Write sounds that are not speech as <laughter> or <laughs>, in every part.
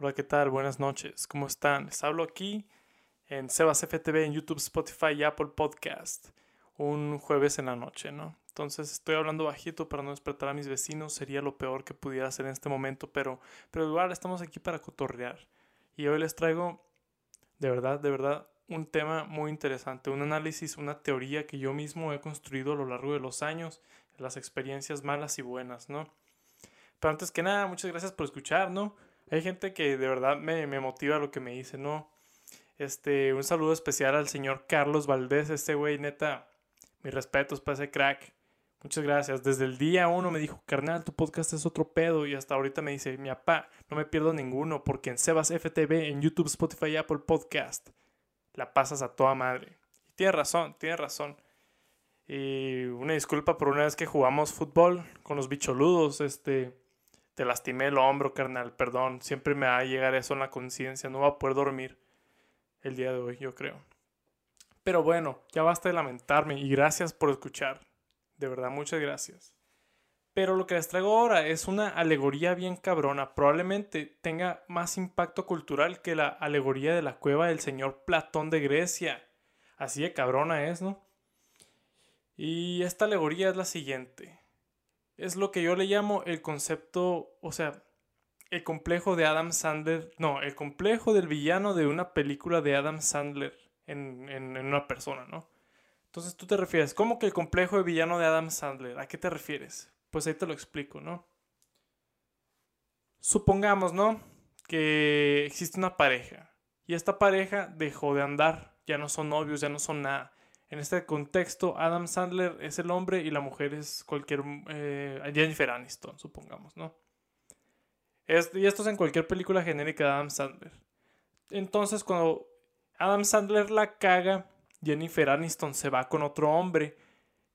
Hola, ¿qué tal? Buenas noches. ¿Cómo están? Les hablo aquí en Sebas FTV, en YouTube, Spotify y Apple Podcast. Un jueves en la noche, ¿no? Entonces estoy hablando bajito para no despertar a mis vecinos. Sería lo peor que pudiera hacer en este momento, pero, pero igual estamos aquí para cotorrear. Y hoy les traigo, de verdad, de verdad, un tema muy interesante. Un análisis, una teoría que yo mismo he construido a lo largo de los años, las experiencias malas y buenas, ¿no? Pero antes que nada, muchas gracias por escuchar, ¿no? Hay gente que de verdad me, motiva lo que me dice, ¿no? Este, un saludo especial al señor Carlos Valdés, este güey, neta, mis respetos para ese crack. Muchas gracias. Desde el día uno me dijo, carnal, tu podcast es otro pedo. Y hasta ahorita me dice, mi papá, no me pierdo ninguno, porque en Sebas FTV, en YouTube, Spotify y Apple Podcast, la pasas a toda madre. Y tiene razón, tiene razón. Y una disculpa por una vez que jugamos fútbol con los bicholudos, este te lastimé el hombro, carnal, perdón. Siempre me va a llegar eso en la conciencia. No va a poder dormir el día de hoy, yo creo. Pero bueno, ya basta de lamentarme y gracias por escuchar. De verdad, muchas gracias. Pero lo que les traigo ahora es una alegoría bien cabrona. Probablemente tenga más impacto cultural que la alegoría de la cueva del señor Platón de Grecia. Así de cabrona es, ¿no? Y esta alegoría es la siguiente es lo que yo le llamo el concepto, o sea, el complejo de Adam Sandler, no, el complejo del villano de una película de Adam Sandler en, en, una persona, ¿no? Entonces tú te refieres, ¿cómo que el complejo de villano de Adam Sandler? ¿A qué te refieres? Pues ahí te lo explico, ¿no? Supongamos, ¿no? Que existe una pareja y esta pareja dejó de andar, ya no son novios, ya no son nada. En este contexto, Adam Sandler es el hombre y la mujer es cualquier eh, Jennifer Aniston, supongamos, ¿no? y esto es en cualquier película genérica de Adam Sandler. Entonces, cuando Adam Sandler la caga, Jennifer Aniston se va con otro hombre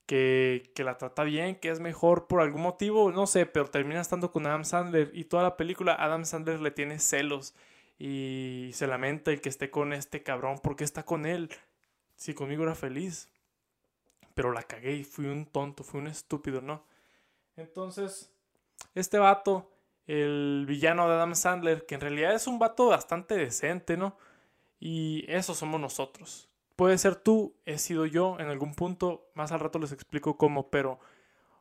que, que, la trata bien, que es mejor por algún motivo, no sé, pero termina estando con Adam Sandler y toda la película Adam Sandler le tiene celos y se lamenta el que esté con este cabrón, porque está con él? Si conmigo era feliz. Pero la cagué y fui un tonto, fui un estúpido, ¿no? Entonces, este vato, el villano de Adam Sandler, que en realidad es un vato bastante decente, ¿no? Y eso somos nosotros. Puede ser tú, he sido yo en algún punto, más al rato les explico cómo, pero,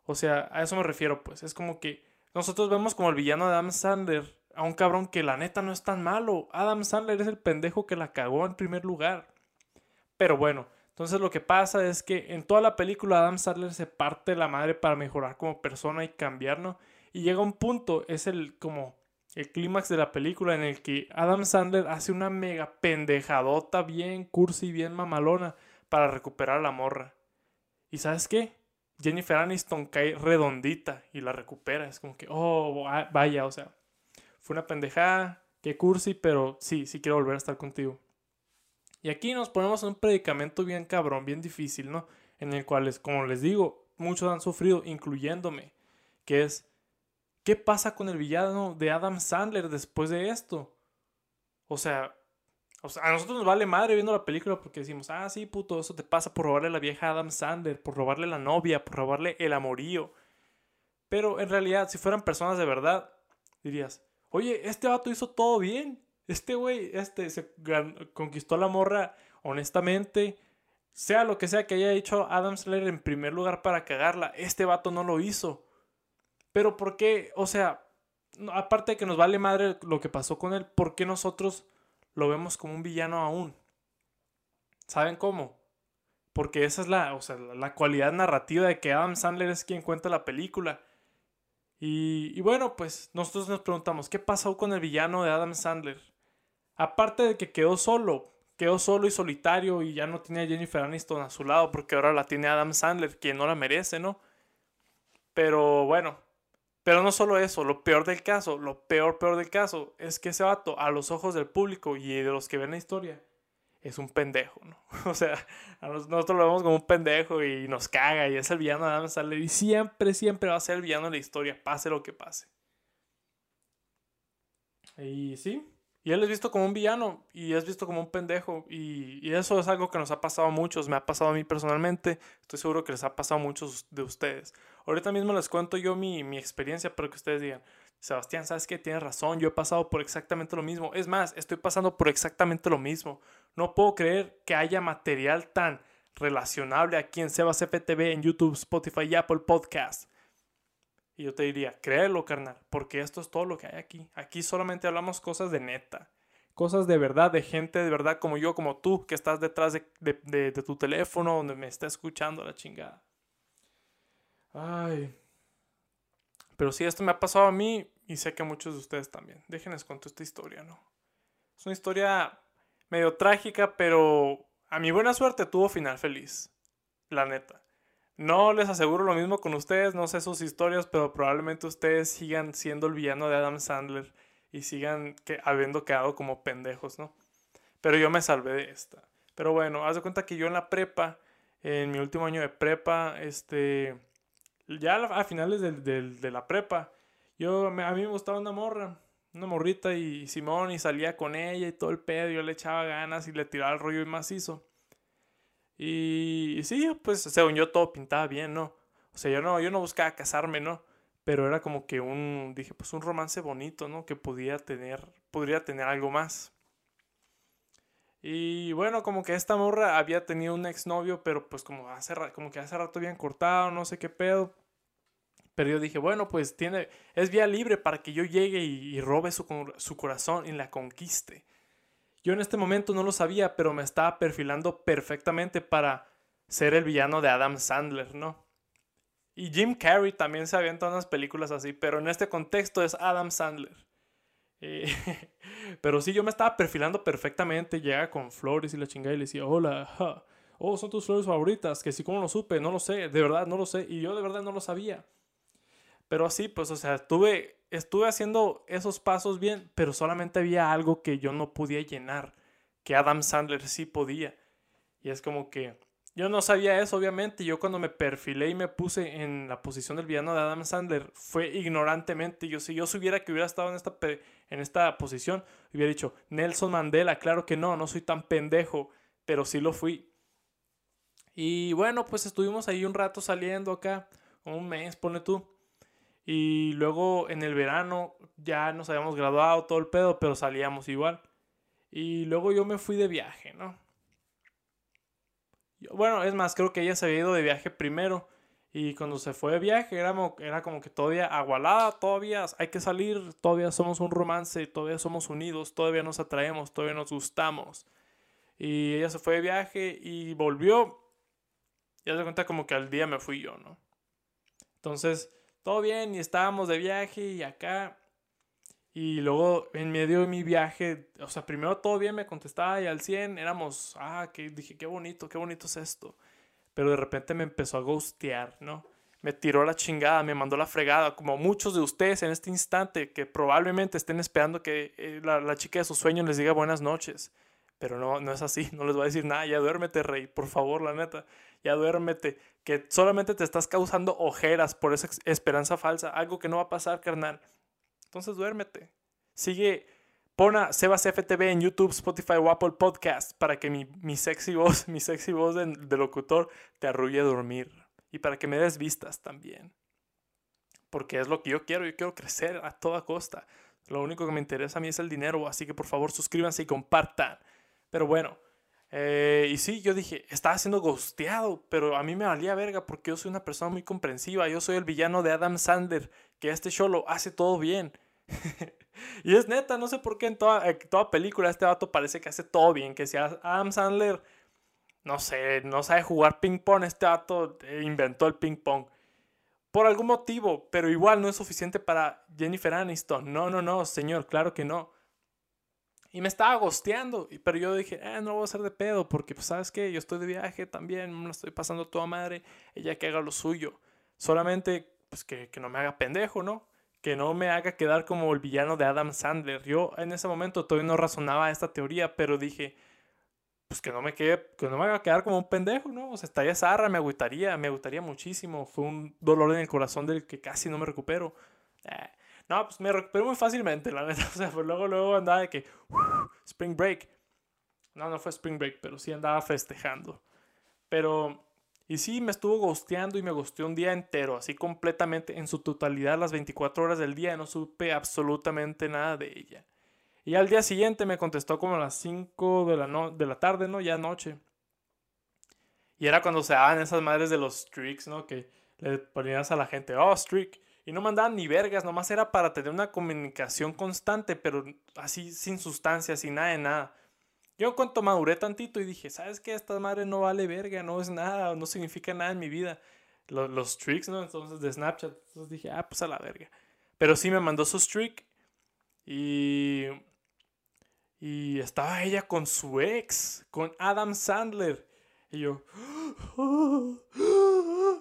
o sea, a eso me refiero, pues. Es como que nosotros vemos como el villano de Adam Sandler a un cabrón que la neta no es tan malo. Adam Sandler es el pendejo que la cagó en primer lugar. Pero bueno, entonces lo que pasa es que en toda la película Adam Sandler se parte la madre para mejorar como persona y cambiarnos. Y llega un punto, es el como el clímax de la película en el que Adam Sandler hace una mega pendejadota bien cursi, bien mamalona para recuperar a la morra. ¿Y sabes qué? Jennifer Aniston cae redondita y la recupera. Es como que, oh, vaya, o sea, fue una pendejada, qué cursi, pero sí, sí quiero volver a estar contigo. Y aquí nos ponemos en un predicamento bien cabrón, bien difícil, ¿no? En el cual, como les digo, muchos han sufrido, incluyéndome, que es, ¿qué pasa con el villano de Adam Sandler después de esto? O sea, a nosotros nos vale madre viendo la película porque decimos, ah, sí, puto, eso te pasa por robarle la vieja a Adam Sandler, por robarle la novia, por robarle el amorío. Pero en realidad, si fueran personas de verdad, dirías, oye, este vato hizo todo bien. Este güey, este, se conquistó la morra honestamente. Sea lo que sea que haya hecho Adam Slater en primer lugar para cagarla, este vato no lo hizo. Pero ¿por qué? O sea, aparte de que nos vale madre lo que pasó con él, ¿por qué nosotros lo vemos como un villano aún? ¿Saben cómo? Porque esa es la, o sea, la cualidad narrativa de que Adam Sandler es quien cuenta la película. Y, y bueno, pues nosotros nos preguntamos, ¿qué pasó con el villano de Adam Sandler? Aparte de que quedó solo, quedó solo y solitario y ya no tiene a Jennifer Aniston a su lado porque ahora la tiene Adam Sandler, quien no la merece, ¿no? Pero bueno, pero no solo eso, lo peor del caso, lo peor, peor del caso es que ese vato, a los ojos del público y de los que ven la historia, es un pendejo, ¿no? <laughs> O sea, nosotros lo vemos como un pendejo y nos caga y es el villano de Adam Sandler y siempre, siempre va a ser el villano de la historia, pase lo que pase. Y sí, y él es visto como un villano y es visto como un pendejo. Y, eso es algo que nos ha pasado a muchos. Me ha pasado a mí personalmente. Estoy seguro que les ha pasado a muchos de ustedes. Ahorita mismo les cuento yo mi, experiencia para que ustedes digan, Sebastián, ¿sabes qué? Tienes razón, yo he pasado por exactamente lo mismo. Es más, estoy pasando por exactamente lo mismo. No puedo creer que haya material tan relacionable aquí en Sebas FTV, en YouTube, Spotify y Apple Podcast. Y yo te diría, créelo, carnal, porque esto es todo lo que hay aquí. Aquí solamente hablamos cosas de neta. Cosas de verdad, de gente de verdad como yo, como tú, que estás detrás de, de tu teléfono, donde me está escuchando la chingada. Ay. Pero sí, esto me ha pasado a mí y sé que a muchos de ustedes también. Déjenles contar esta historia, ¿no? Es una historia medio trágica, pero a mi buena suerte tuvo final feliz. La neta. No les aseguro lo mismo con ustedes, no sé sus historias, pero probablemente ustedes sigan siendo el villano de Adam Sandler y sigan que, habiendo quedado como pendejos, ¿no? Pero yo me salvé de esta. Pero bueno, haz de cuenta que yo en la prepa, en mi último año de prepa, este, ya a finales de la prepa, yo, a mí me gustaba una morra, una morrita y Simón y salía con ella y todo el pedo, yo le echaba ganas y le tiraba el rollo y macizo. Y, sí, pues según yo todo pintaba bien, ¿no? O sea, yo no, yo no buscaba casarme, ¿no? Pero era como que un, dije, pues un romance bonito, ¿no? Que podía tener, podría tener algo más. Y bueno, como que esta morra había tenido un exnovio, pero pues como, hace, como que hace rato habían cortado, no sé qué pedo. Pero yo dije, bueno, pues tiene, es vía libre para que yo llegue y, robe su, su, corazón y la conquiste. Yo en este momento no lo sabía, pero me estaba perfilando perfectamente para ser el villano de Adam Sandler, ¿no? Y Jim Carrey también se avienta unas películas así, pero en este contexto es Adam Sandler. Eh, <laughs> pero sí, yo me estaba perfilando perfectamente, llega con flores y la chingada y le decía, hola, oh, son tus flores favoritas, que sí, como lo supe, no lo sé, de verdad no lo sé, y yo de verdad no lo sabía. Pero así, pues, o sea, estuve, estuve haciendo esos pasos bien, pero solamente había algo que yo no podía llenar, que Adam Sandler sí podía. Y es como que yo no sabía eso, obviamente. Yo cuando me perfilé y me puse en la posición del villano de Adam Sandler, fue ignorantemente. Yo, si yo supiera que hubiera estado en esta, en esta posición, hubiera dicho, Nelson Mandela, claro que no, no soy tan pendejo, pero sí lo fui. Y bueno, pues estuvimos ahí un rato saliendo acá, un mes, pone tú. Y luego en el verano ya nos habíamos graduado todo el pedo, pero salíamos igual. Y luego yo me fui de viaje, ¿no? bueno, es más, creo que ella se había ido de viaje primero. Y cuando se fue de viaje era, era como que todavía agualada, todavía hay que salir, todavía somos un romance, todavía somos unidos, todavía nos atraemos, todavía nos gustamos. Y ella se fue de viaje y volvió. Ya se cuenta como que al día me fui yo, ¿no? Entonces, todo bien y estábamos de viaje y acá. Y luego en medio de mi viaje, o sea, primero todo bien me contestaba y al 100 éramos, ah, que dije, qué bonito, qué bonito es esto. Pero de repente me empezó a ghostear, ¿no? Me tiró la chingada, me mandó la fregada, como muchos de ustedes en este instante que probablemente estén esperando que eh, la, la, chica de sus sueños les diga buenas noches. Pero no, no es así, <laughs> no les voy a decir nada, ya duérmete, rey, por favor, la neta ya duérmete, que solamente te estás causando ojeras por esa esperanza falsa, algo que no va a pasar, carnal. Entonces duérmete. Sigue, pon a Sebas FTV en YouTube, Spotify o Apple Podcast para que mi, mi sexy voz, <laughs> mi sexy voz de, de locutor te arrulle a dormir. Y para que me des vistas también. Porque es lo que yo quiero, yo quiero crecer a toda costa. Lo único que me interesa a mí es el dinero, así que por favor suscríbanse y compartan. Pero bueno, eh, y sí, yo dije, estaba siendo ghosteado, pero a mí me valía verga porque yo soy una persona muy comprensiva. Yo soy el villano de Adam Sandler, que este show lo hace todo bien. <laughs> y es neta, no sé por qué en toda, toda película este vato parece que hace todo bien. Que si Adam Sandler, no sé, no sabe jugar ping pong, este vato eh, inventó el ping pong. Por algún motivo, pero igual no es suficiente para Jennifer Aniston. No, no, no, señor, claro que no. Y me estaba gosteando. Pero yo dije, eh, no lo voy a hacer de pedo. Porque, pues, ¿sabes qué? Yo estoy de viaje también. Me lo estoy pasando toda madre. Ella que haga lo suyo. Solamente, pues, que, que no me haga pendejo, ¿no? Que no me haga quedar como el villano de Adam Sandler. Yo en ese momento todavía no razonaba esta teoría. Pero dije, pues, que no me quede, que no me haga quedar como un pendejo, ¿no? O sea, estaría zarra, me agüitaría. Me gustaría muchísimo. Fue un dolor en el corazón del que casi no me recupero. Eh, no, pues me recuperé muy fácilmente, la neta. <laughs> O sea, pues luego, luego andaba de que. spring Break. No, no fue Spring Break, pero sí andaba festejando. Pero. Y sí, me estuvo gosteando y me gosteó un día entero, así completamente, en su totalidad, las 24 horas del día. No supe absolutamente nada de ella. Y al día siguiente me contestó como a las 5 de la, de la tarde, ¿no? Ya noche. Y era cuando se daban esas madres de los streaks, ¿no? Que le ponías a la gente, oh, streak. Y no mandaban ni vergas, nomás era para tener una comunicación constante, pero así sin sustancia, sin nada de nada. Yo en cuanto maduré tantito y dije, ¿sabes qué? Esta madre no vale verga, no es nada, no significa nada en mi vida. Los, streaks, ¿no? Entonces de Snapchat. Entonces dije, ah, pues a la verga. Pero sí me mandó su streak y... Y estaba ella con su ex, con Adam Sandler. Y yo...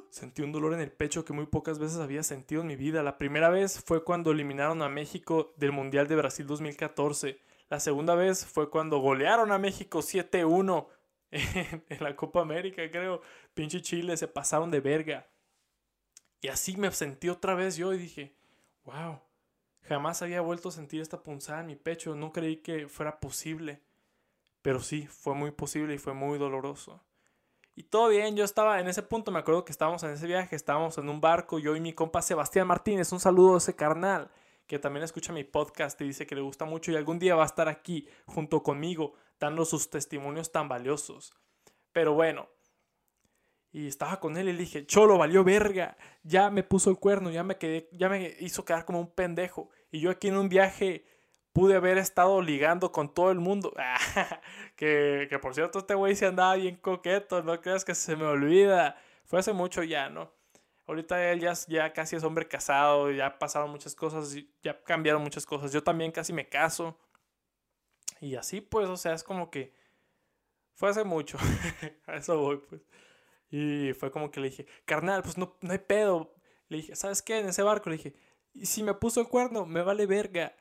Sentí un dolor en el pecho que muy pocas veces había sentido en mi vida. La primera vez fue cuando eliminaron a México del Mundial de Brasil 2014. La segunda vez fue cuando golearon a México 7-1 <laughs> en, la Copa América, creo. Pinche Chile, se pasaron de verga. Y así me sentí otra vez yo y dije, wow, jamás había vuelto a sentir esta punzada en mi pecho. No creí que fuera posible. Pero sí, fue muy posible y fue muy doloroso. Y todo bien, yo estaba en ese punto, me acuerdo que estábamos en ese viaje, estábamos en un barco, yo y mi compa Sebastián Martínez, un saludo a ese carnal que también escucha mi podcast y dice que le gusta mucho y algún día va a estar aquí junto conmigo dando sus testimonios tan valiosos. Pero bueno, y estaba con él y le dije, Cholo, valió verga, ya me puso el cuerno, ya me quedé, ya me hizo quedar como un pendejo. Y yo aquí en un viaje pude haber estado ligando con todo el mundo. <laughs> que, que por cierto, este güey se andaba bien coqueto, no creas que se me olvida. Fue hace mucho ya, ¿no? Ahorita él ya, ya casi es hombre casado, ya pasaron muchas cosas, ya cambiaron muchas cosas. Yo también casi me caso. Y así pues, o sea, es como que fue hace mucho. <laughs> a eso voy pues. Y fue como que le dije, carnal, pues no, no hay pedo. Le dije, ¿sabes qué? En ese barco le dije, y si me puso el cuerno, me vale verga.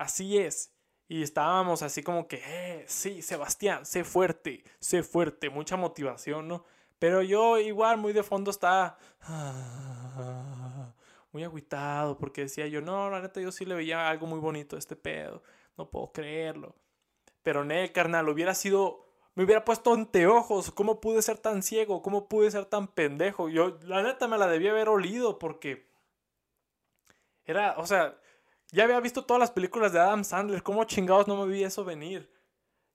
Así es. Y estábamos así como que, eh, sí, Sebastián, sé fuerte, sé fuerte, mucha motivación, ¿no? Pero yo igual muy de fondo estaba <laughs> muy agüitado porque decía yo, no, la neta yo sí le veía algo muy bonito a este pedo, no puedo creerlo. Pero ne, carnal, hubiera sido, me hubiera puesto anteojos, ¿cómo pude ser tan ciego? ¿Cómo pude ser tan pendejo? Yo, la neta me la debía haber olido porque era, o sea, ya había visto todas las películas de Adam Sandler, ¿cómo chingados no me vi eso venir?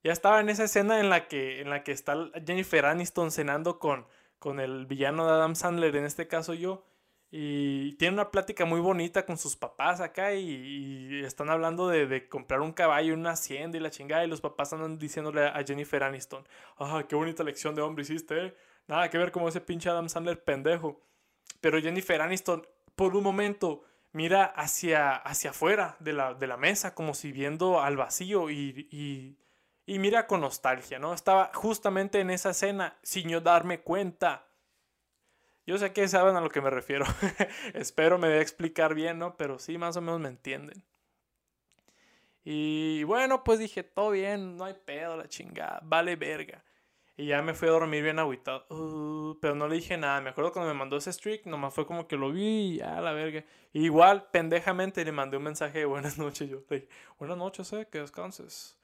Ya estaba en esa escena en la que, en la que está Jennifer Aniston cenando con, con el villano de Adam Sandler, en este caso yo. Y tiene una plática muy bonita con sus papás acá y, están hablando de, comprar un caballo en una hacienda y la chingada y los papás andan diciéndole a Jennifer Aniston, ah, qué bonita lección de hombre hiciste, ¿eh? Nada que ver como ese pinche Adam Sandler pendejo. Pero Jennifer Aniston, por un momento, mira hacia, hacia afuera de la, de la mesa como si viendo al vacío y, y mira con nostalgia, ¿no? Estaba justamente en esa escena sin yo darme cuenta. Yo sé que saben a lo que me refiero. <laughs> Espero me dé explicar bien, ¿no? Pero sí, más o menos me entienden. Y bueno, pues dije, todo bien, no hay pedo, la chingada, vale verga. Y ya me fui a dormir bien agüitado. Uh, pero no le dije nada. Me acuerdo cuando me mandó ese streak, nomás fue como que lo vi y ya, la verga. igual, pendejamente, le mandé un mensaje de buenas <laughs> noches. Yo le dije, buenas noches, eh, que descanses.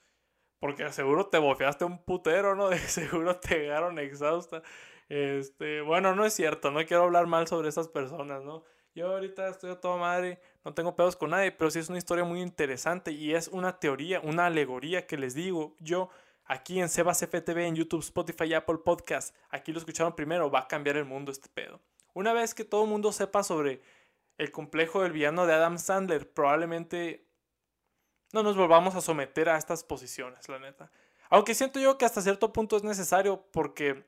Porque seguro te bofeaste un putero, ¿no? <laughs> De seguro te llegaron exhausta. Este, bueno, no es cierto, no quiero hablar mal sobre esas personas, ¿no? Yo ahorita estoy a toda madre, no tengo pedos con nadie, pero sí es una historia muy interesante y es una teoría, una alegoría que les digo yo aquí en Sebas FTV, en YouTube, Spotify y Apple Podcast. Aquí lo escucharon primero, va a cambiar el mundo este pedo. Una vez que todo el mundo sepa sobre el complejo del villano de Adam Sandler, probablemente no nos volvamos a someter a estas posiciones, la neta. Aunque siento yo que hasta cierto punto es necesario porque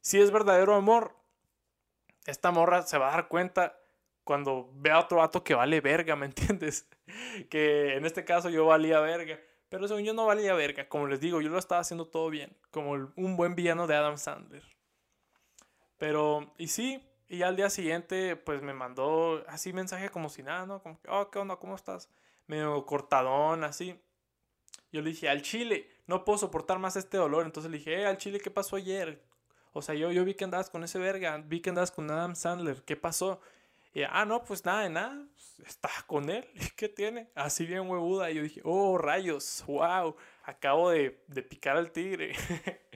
si es verdadero amor, esta morra se va a dar cuenta cuando vea a otro vato que vale verga, ¿me entiendes? <laughs> que en este caso yo valía verga. Pero según yo no valía verga. Como les digo, yo lo estaba haciendo todo bien. Como un buen villano de Adam Sandler. Pero, y sí, y al día siguiente, pues me mandó así mensaje como si nada, ¿no? Como que, oh, ¿qué onda? ¿Cómo estás? medio cortadón, así. Yo le dije, al chile, no puedo soportar más este dolor. Entonces le dije, eh, al chile, ¿qué pasó ayer? O sea, yo, yo vi que andabas con ese verga, vi que andabas con Adam Sandler, ¿qué pasó? Y, ah, no, pues nada, de nada, está con él, <laughs> ¿qué tiene? Así bien huevuda. Y yo dije, oh, rayos, wow, acabo de, de picar al tigre. <laughs>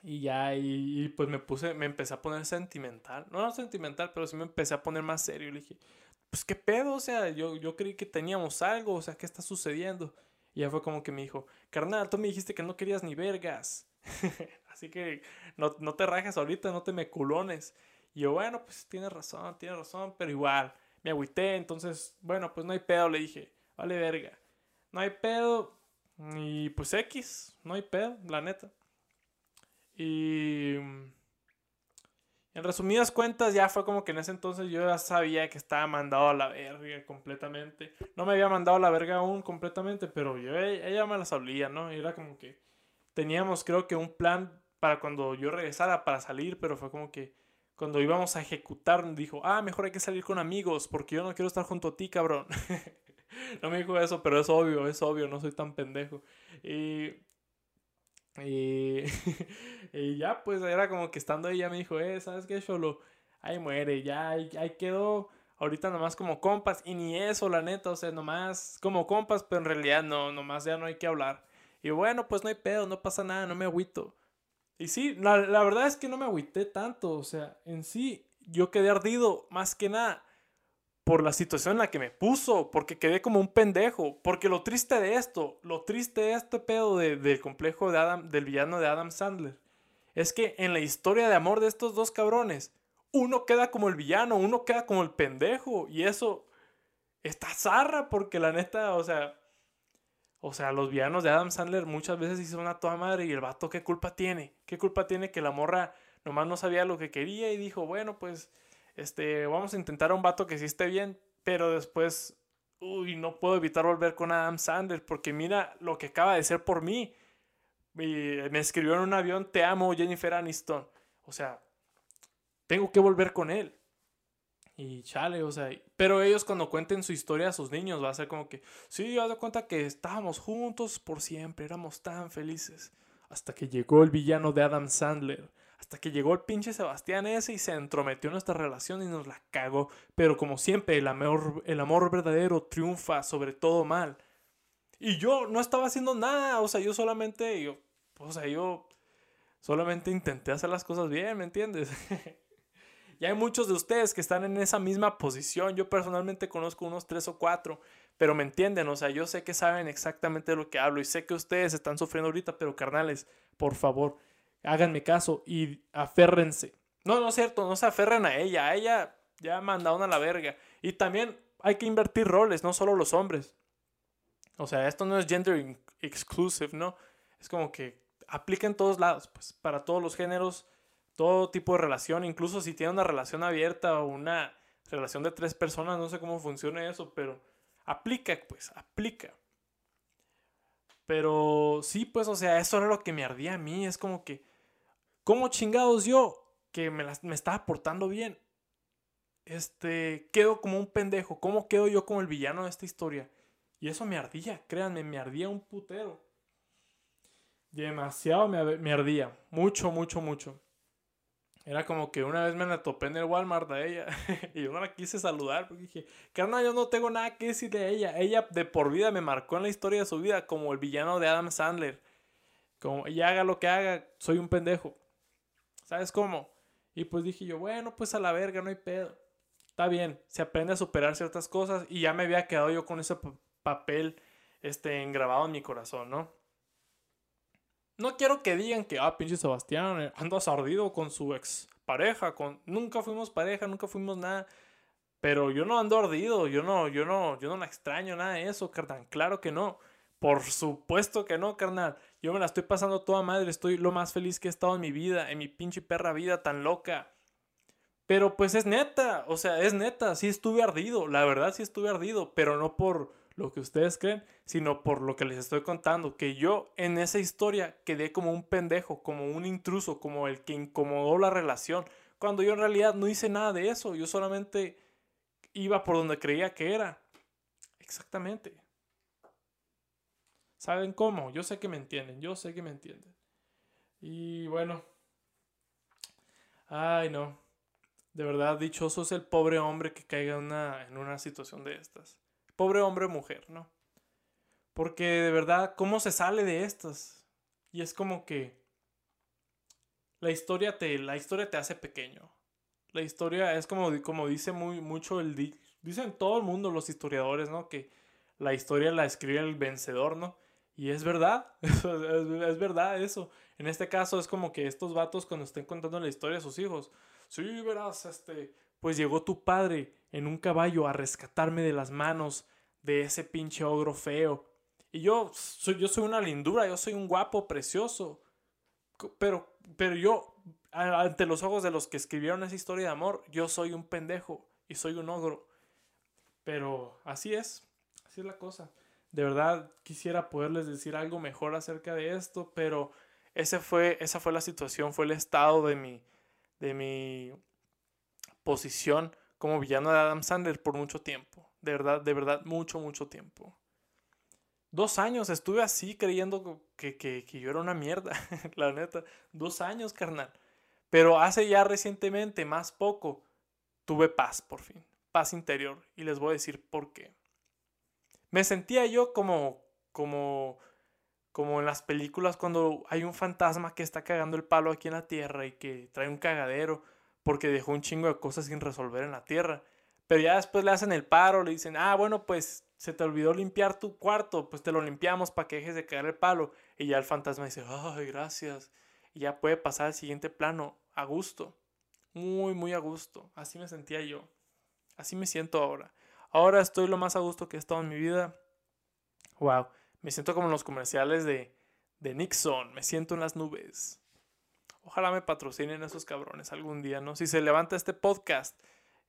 Y ya, y, pues me puse, me empecé a poner sentimental. No, no sentimental, pero sí me empecé a poner más serio. Le dije, pues qué pedo, o sea, yo, yo creí que teníamos algo, o sea, ¿qué está sucediendo? Y ya fue como que me dijo, carnal, tú me dijiste que no querías ni vergas. <laughs> Así que no, no te rajes ahorita, no te me culones. Y yo, bueno, pues tienes razón, tienes razón, pero igual, me agüité, entonces, bueno, pues no hay pedo, le dije, vale verga. No hay pedo, y pues X, no hay pedo, la neta. Y en resumidas cuentas, ya fue como que en ese entonces yo ya sabía que estaba mandado a la verga completamente. No me había mandado a la verga aún completamente, pero yo ella me la sabía, ¿no? Y era como que teníamos creo que un plan para cuando yo regresara para salir, pero fue como que cuando íbamos a ejecutar dijo, ah, mejor hay que salir con amigos porque yo no quiero estar junto a ti, cabrón. <laughs> no me dijo eso, pero es obvio, es obvio, no soy tan pendejo. Y y, <laughs> y ya, pues era como que estando ahí, ya me dijo, eh, ¿sabes qué, Cholo? Ahí muere, ya, ahí, quedó. Ahorita nomás como compas, y ni eso, la neta, o sea, nomás como compas, pero en realidad no, nomás ya no hay que hablar. Y bueno, pues no hay pedo, no pasa nada, no me agüito. Y sí, la, verdad es que no me agüité tanto, o sea, en sí, yo quedé ardido, más que nada por la situación en la que me puso, porque quedé como un pendejo, porque lo triste de esto, lo triste de este pedo del complejo de Adam, del villano de Adam Sandler, es que en la historia de amor de estos dos cabrones, uno queda como el villano, uno queda como el pendejo, y eso está zarra, porque la neta, o sea, o sea, los villanos de Adam Sandler muchas veces hicieron a toda madre y el vato, ¿qué culpa tiene? ¿Qué culpa tiene que la morra nomás no sabía lo que quería y dijo, bueno, pues este, vamos a intentar a un vato que sí esté bien, pero después, uy, no puedo evitar volver con Adam Sandler, porque mira lo que acaba de ser por mí. me escribió en un avión, te amo, Jennifer Aniston. O sea, tengo que volver con él. Y chale, o sea, pero ellos cuando cuenten su historia a sus niños va a ser como que, sí, haz de cuenta que estábamos juntos por siempre, éramos tan felices. Hasta que llegó el villano de Adam Sandler hasta que llegó el pinche Sebastián ese y se entrometió en nuestra relación y nos la cagó. Pero como siempre, el amor, el amor verdadero triunfa sobre todo mal. Y yo no estaba haciendo nada, o sea, yo solamente, o sea, yo solamente intenté hacer las cosas bien, ¿me entiendes? <laughs> y hay muchos de ustedes que están en esa misma posición. Yo personalmente conozco unos tres o cuatro, pero me entienden, o sea, yo sé que saben exactamente de lo que hablo y sé que ustedes están sufriendo ahorita, pero carnales, por favor, háganme caso y aférrense. No, no es cierto, no se aferren a ella, a ella ya mandaron a la verga. Y también hay que invertir roles, no solo los hombres. O sea, esto no es gender exclusive, ¿no? Es como que aplica en todos lados, pues para todos los géneros, todo tipo de relación, incluso si tiene una relación abierta o una relación de tres personas, no sé cómo funciona eso, pero aplica, pues, aplica. Pero sí, pues, o sea, eso era lo que me ardía a mí. Es como que, ¿cómo chingados yo, que me, me estaba portando bien, este, quedo como un pendejo? ¿Cómo quedo yo como el villano de esta historia? Y eso me ardía, créanme, me ardía un putero. Demasiado me, me ardía. Mucho, mucho, mucho. Era como que una vez me la topé en el Walmart a ella <laughs> y yo no la quise saludar porque dije, carnal, yo no tengo nada que decir de ella. Ella de por vida me marcó en la historia de su vida como el villano de Adam Sandler. Como ella haga lo que haga, soy un pendejo. ¿Sabes cómo? Y pues dije yo, bueno, pues a la verga, no hay pedo. Está bien, se aprende a superar ciertas cosas y ya me había quedado yo con ese papel este, engrabado en mi corazón, ¿no? No quiero que digan que, ah, pinche Sebastián, eh, andas ardido con su ex pareja, con... Nunca fuimos pareja, nunca fuimos nada. Pero yo no ando ardido, yo no, yo no, yo no la extraño nada de eso, carnal. Claro que no. Por supuesto que no, carnal. Yo me la estoy pasando toda madre, estoy lo más feliz que he estado en mi vida, en mi pinche perra vida tan loca. Pero pues es neta, o sea, es neta, sí estuve ardido, la verdad sí estuve ardido, pero no por lo que ustedes creen, sino por lo que les estoy contando, que yo en esa historia quedé como un pendejo, como un intruso, como el que incomodó la relación, cuando yo en realidad no hice nada de eso, yo solamente iba por donde creía que era. Exactamente. ¿Saben cómo? Yo sé que me entienden, yo sé que me entienden. Y bueno. Ay, no. De verdad, dichoso es el pobre hombre que caiga una, en una situación de estas. Pobre hombre o mujer, ¿no? Porque de verdad, ¿cómo se sale de estas? Y es como que... la historia te, la historia te hace pequeño. La historia es como, como dice muy, mucho el... Dicen todo el mundo, los historiadores, ¿no? Que la historia la escribe el vencedor, ¿no? Y es verdad, <laughs> es, verdad eso. En este caso es como que estos vatos cuando estén contando la historia a sus hijos, sí, verás, este, pues llegó tu padre en un caballo a rescatarme de las manos de ese pinche ogro feo. Y yo soy, yo soy una lindura, yo soy un guapo precioso. Pero, pero yo, ante los ojos de los que escribieron esa historia de amor, yo soy un pendejo y soy un ogro. Pero así es, así es la cosa. De verdad quisiera poderles decir algo mejor acerca de esto, pero ese fue, esa fue la situación, fue el estado de mi, de mi posición como villano de Adam Sandler por mucho tiempo. De verdad, de verdad, mucho, mucho tiempo. Dos años estuve así creyendo que, que, que yo era una mierda, <laughs> la neta. Dos años, carnal. Pero hace ya recientemente, más poco, tuve paz por fin. Paz interior. Y les voy a decir por qué. Me sentía yo como, como, como en las películas cuando hay un fantasma que está cagando el palo aquí en la tierra y que trae un cagadero porque dejó un chingo de cosas sin resolver en la tierra. Pero ya después le hacen el paro, le dicen, ah, bueno, pues se te olvidó limpiar tu cuarto, pues te lo limpiamos para que dejes de caer el palo. Y ya el fantasma dice, ay, gracias. Y ya puede pasar al siguiente plano, a gusto. Muy, muy a gusto. Así me sentía yo. Así me siento ahora. Ahora estoy lo más a gusto que he estado en mi vida. Wow. Me siento como en los comerciales de, de Nixon. Me siento en las nubes. Ojalá me patrocinen esos cabrones algún día, ¿no? Si se levanta este podcast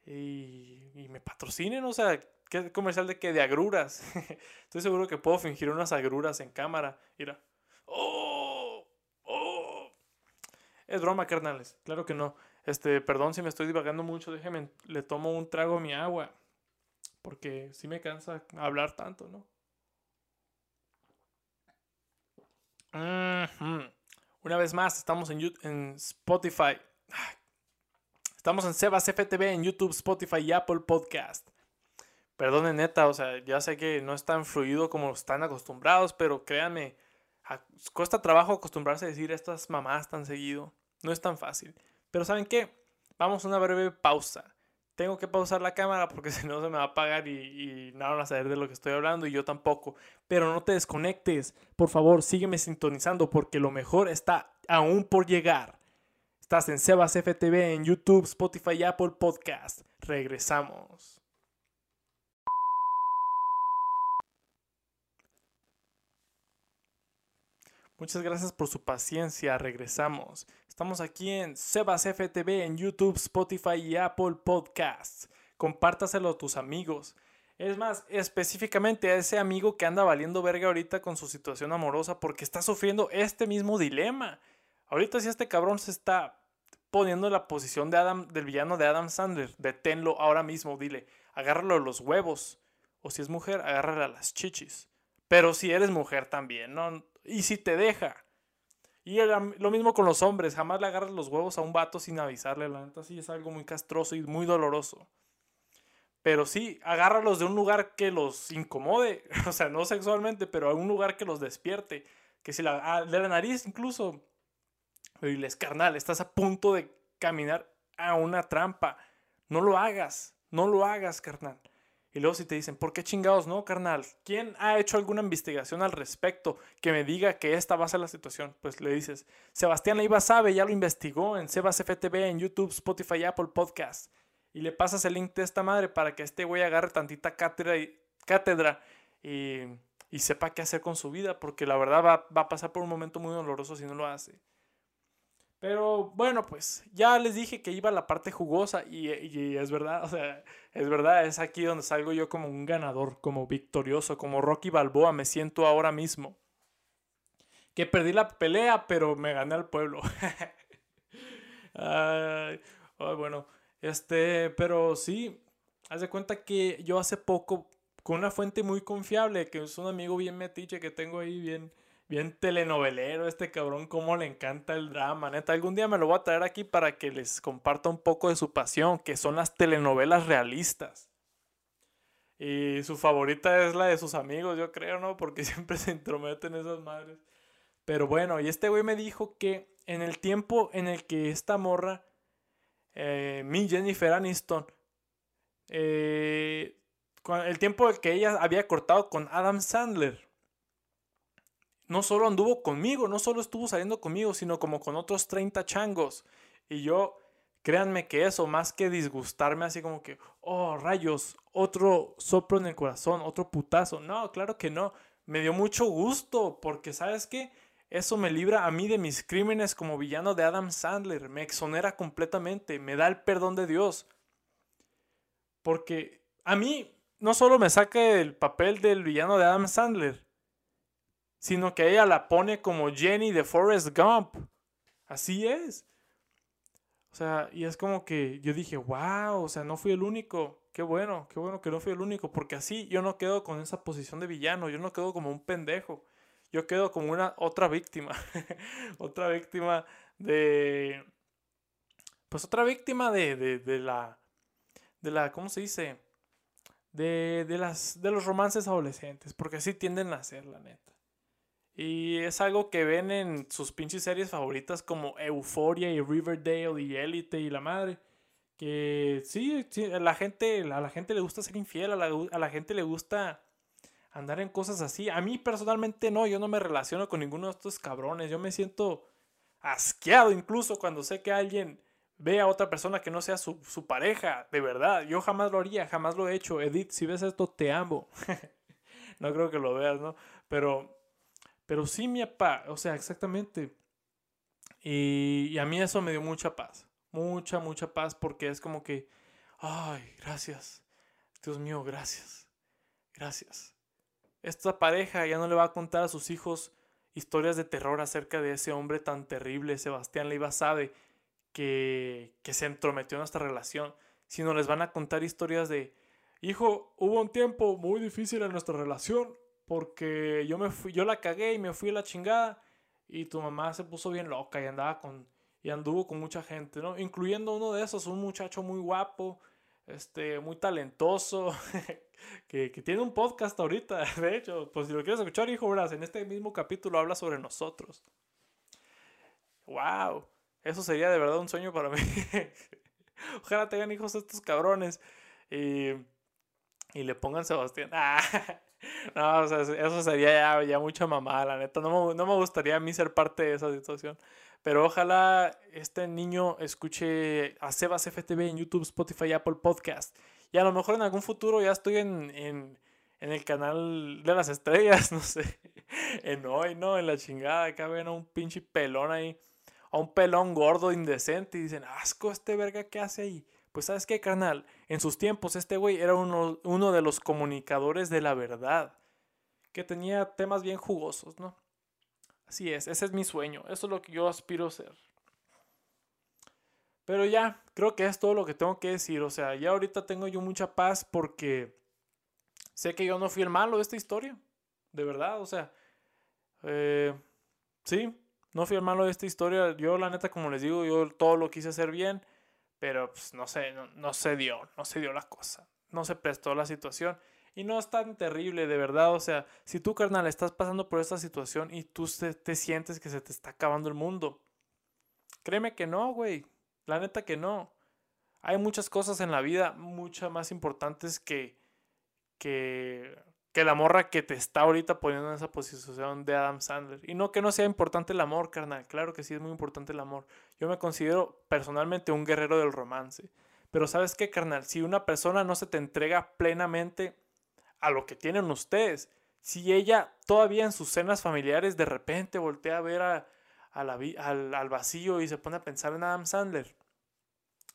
y, y me patrocinen, o sea, ¿qué comercial de qué? De agruras. <laughs> Estoy seguro que puedo fingir unas agruras en cámara. Mira. ¡Oh! ¡Oh! Es broma, carnales. Claro que no. Este, perdón si me estoy divagando mucho. Déjeme, le tomo un trago a mi agua. Porque sí me cansa hablar tanto, ¿no? Una vez más, estamos en, en Spotify. Estamos en Sebas FTV en YouTube, Spotify y Apple Podcast. Perdonen, neta, o sea, ya sé que no es tan fluido como están acostumbrados, pero créanme, cuesta trabajo acostumbrarse a decir estas mamás tan seguido. No es tan fácil. Pero ¿saben qué? Vamos a una breve pausa. Tengo que pausar la cámara porque <laughs> si no se me va a apagar y, y nada van a saber de lo que estoy hablando y yo tampoco. Pero no te desconectes. Por favor, sígueme sintonizando porque lo mejor está aún por llegar. Estás en Sebas FTV en YouTube, Spotify y Apple Podcast. Regresamos. Muchas gracias por su paciencia. Regresamos. Estamos aquí en Sebas FTV en YouTube, Spotify y Apple Podcasts. Compártaselo a tus amigos. Es más, específicamente a ese amigo que anda valiendo verga ahorita con su situación amorosa porque está sufriendo este mismo dilema. Ahorita si este cabrón se está poniendo en la posición de Adam, del villano de Adam Sandler, deténlo ahora mismo, dile, agárralo los huevos. O si es mujer, agárrale a las chichis. Pero si eres mujer también, ¿no? Y si te deja. Y lo mismo con los hombres, jamás le agarras los huevos a un vato sin avisarle, la neta sí es algo muy castroso y muy doloroso. Pero sí, agárralos de un lugar que los incomode, <laughs> o sea, no sexualmente, pero a un lugar que los despierte. Que si la, de la nariz incluso. Y les carnal, estás a punto de caminar a una trampa. No lo hagas, no lo hagas, carnal. Y luego si te dicen, ¿por qué chingados no, carnal? ¿Quién ha hecho alguna investigación al respecto que me diga que esta va a ser la situación? Pues le dices, Sebastián Leiva sabe, ya lo investigó en Sebas FTV, en YouTube, Spotify, Apple Podcast. Y le pasas el link de esta madre para que este güey agarre tantita cátedra y, cátedra y, y sepa qué hacer con su vida, porque la verdad va, va a pasar por un momento muy doloroso si no lo hace. Pero bueno, pues ya les dije que iba la parte jugosa y, es verdad, o sea, es verdad, es aquí donde salgo yo como un ganador, como victorioso, como Rocky Balboa, me siento ahora mismo. Que perdí la pelea, pero me gané al pueblo. <laughs> Ay, bueno, este, pero sí, haz de cuenta que yo hace poco, con una fuente muy confiable, que es un amigo bien metiche que tengo ahí, bien, bien telenovelero este cabrón, cómo le encanta el drama, neta. Algún día me lo voy a traer aquí para que les comparta un poco de su pasión, que son las telenovelas realistas. Y su favorita es la de sus amigos, yo creo, ¿no? Porque <laughs> siempre se entrometen esas madres. Pero bueno, y este güey me dijo que en el tiempo en el que esta morra, eh, mi Jennifer Aniston, eh, el tiempo en que ella había cortado con Adam Sandler, no solo anduvo conmigo, no solo estuvo saliendo conmigo, sino como con otros 30 changos. Y yo, créanme que eso, más que disgustarme así como que, oh, rayos, otro soplo en el corazón, otro putazo. No, claro que no. Me dio mucho gusto, porque sabes qué? Eso me libra a mí de mis crímenes como villano de Adam Sandler. Me exonera completamente, me da el perdón de Dios. Porque a mí no solo me saca el papel del villano de Adam Sandler, sino que ella la pone como Jenny de Forrest Gump. Así es. O sea, y es como que yo dije, wow, o sea, no fui el único. Qué bueno, qué bueno que no fui el único, porque así yo no quedo con esa posición de villano, yo no quedo como un pendejo. Yo quedo como una otra víctima. <laughs> otra víctima de. Pues otra víctima de, de, de la. De la. ¿Cómo se dice? De, de, las, de los romances adolescentes. Porque así tienden a ser, la neta. Y es algo que ven en sus pinches series favoritas como Euphoria y Riverdale y Elite y la madre. Que sí, a, la gente, a la gente le gusta ser infiel, a la, a la gente le gusta andar en cosas así. A mí personalmente no, yo no me relaciono con ninguno de estos cabrones. Yo me siento asqueado incluso cuando sé que alguien ve a otra persona que no sea su, su pareja, de verdad. Yo jamás lo haría, jamás lo he hecho. Edith, si ves esto, te amo. <laughs> no creo que lo veas, ¿no? Pero pero sí, mi papá, o sea, exactamente. Y, a mí eso me dio mucha paz. Mucha, mucha paz porque es como que, ay, gracias. Dios mío, gracias. Gracias. Esta pareja ya no le va a contar a sus hijos historias de terror acerca de ese hombre tan terrible, Sebastián Leiva sabe, que, que se entrometió en nuestra relación, sino les van a contar historias de, hijo, hubo un tiempo muy difícil en nuestra relación, porque yo me fui, yo la cagué y me fui a la chingada y tu mamá se puso bien loca y andaba con y anduvo con mucha gente, ¿no? Incluyendo uno de esos, un muchacho muy guapo, este, muy talentoso, <laughs> que, tiene un podcast ahorita, <laughs> de hecho, pues si lo quieres escuchar, hijo, verás, en este mismo capítulo habla sobre nosotros. Wow, eso sería de verdad un sueño para <laughs> mí. Ojalá tengan hijos estos cabrones y, y le pongan Sebastián. Ah, no, o sea, eso sería ya, mucha mamada, la neta. No me, no me, gustaría a mí ser parte de esa situación. Pero ojalá este niño escuche a Sebas FTV en YouTube, Spotify, Apple Podcast. Y a lo mejor en algún futuro ya estoy en, en, en el canal de las estrellas, <laughs> no sé. En hoy, ¿no? En la chingada. Acá ven a un pinche pelón ahí. A un pelón gordo, indecente. Y dicen, asco este verga, ¿qué hace ahí? Pues sabes qué, carnal, en sus tiempos este güey era uno, uno de los comunicadores de la verdad, que tenía temas bien jugosos, ¿no? Así es, ese es mi sueño, eso es lo que yo aspiro a ser. Pero ya, creo que es todo lo que tengo que decir, o sea, ya ahorita tengo yo mucha paz porque sé que yo no fui el malo de esta historia, de verdad, o sea, eh, sí, no fui el malo de esta historia, yo la neta, como les digo, yo todo lo quise hacer bien pero pues no sé, no, se dio, no se dio la cosa, no se prestó la situación. Y no es tan terrible, de verdad. O sea, si tú, carnal, estás pasando por esta situación y tú te, sientes que se te está acabando el mundo, créeme que no, güey. La neta que no. Hay muchas cosas en la vida mucho más importantes que, que, que la morra que te está ahorita poniendo en esa posición de Adam Sandler. Y no que no sea importante el amor, carnal. Claro que sí es muy importante el amor. Yo me considero personalmente un guerrero del romance. Pero sabes qué, carnal, si una persona no se te entrega plenamente a lo que tienen ustedes, si ella todavía en sus cenas familiares de repente voltea a ver a, al, al vacío y se pone a pensar en Adam Sandler,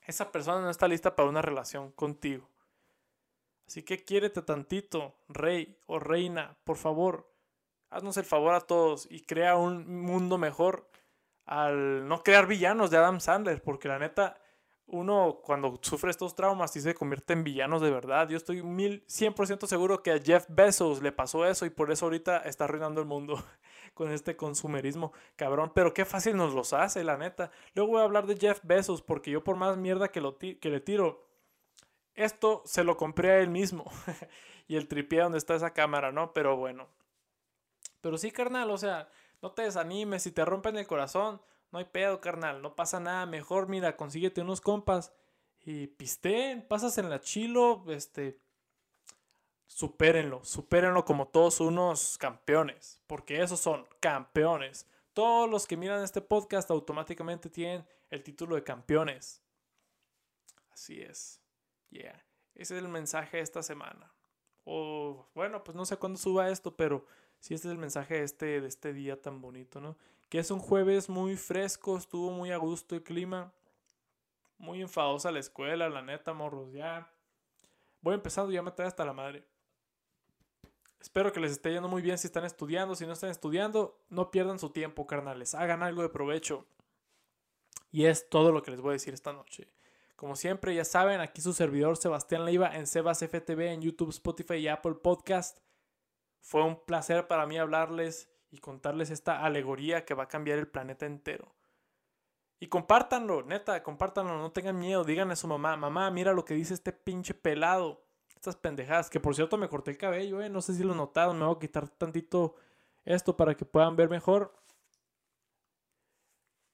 esa persona no está lista para una relación contigo. Así que quiérete tantito, rey o reina, por favor. Haznos el favor a todos y crea un mundo mejor al no crear villanos de Adam Sandler, porque la neta, uno cuando sufre estos traumas sí se convierte en villanos de verdad. Yo estoy mil, 100% seguro que a Jeff Bezos le pasó eso y por eso ahorita está arruinando el mundo <laughs> con este consumerismo, cabrón. Pero qué fácil nos los hace, la neta. Luego voy a hablar de Jeff Bezos, porque yo por más mierda que, lo que le tiro, esto se lo compré a él mismo. <laughs> y el tripié donde está esa cámara, ¿no? Pero bueno. Pero sí, carnal, o sea, No te desanimes, si te rompen el corazón, no hay pedo, carnal, no pasa nada. Mejor, mira, consíguete unos compas y pisteen, pasas en la chilo, este, supérenlo, supérenlo como todos unos campeones, porque esos son campeones. Todos los que miran este podcast automáticamente tienen el título de campeones. Así es. Yeah. Ese es el mensaje de esta semana. O bueno, pues no sé cuándo suba esto, pero sí este es el mensaje de este, de este día tan bonito, ¿no? Que es un jueves muy fresco, estuvo muy a gusto el clima. Muy enfadosa la escuela, la neta, morros, ya. Voy empezando, ya me trae hasta la madre. Espero que les esté yendo muy bien si están estudiando. Si no están estudiando, no pierdan su tiempo, carnales. Hagan algo de provecho. Y es todo lo que les voy a decir esta noche. Como siempre, ya saben, aquí su servidor Sebastián Leiva en Sebas FTV, en YouTube, Spotify y Apple Podcast. Fue un placer para mí hablarles y contarles esta alegoría que va a cambiar el planeta entero. Y compártanlo, neta, compártanlo, no tengan miedo, díganle a su mamá, mamá, mira lo que dice este pinche pelado estas pendejadas. Que por cierto me corté el cabello, eh. No sé si lo notaron. Me voy a quitar tantito esto para que puedan ver mejor.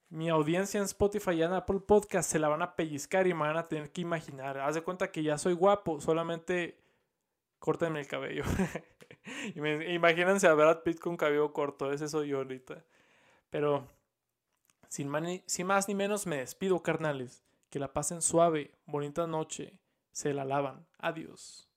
Mi audiencia en Spotify y en Apple Podcast se la van a pellizcar y me van a tener que imaginar. Haz de cuenta que ya soy guapo, solamente córtenme el cabello. <laughs> imagínense a Brad Pitt con cabello corto, ese soy yo ahorita. Pero sin, sin más ni menos me despido, carnales. Que la pasen suave, bonita noche se la lavan. Adiós.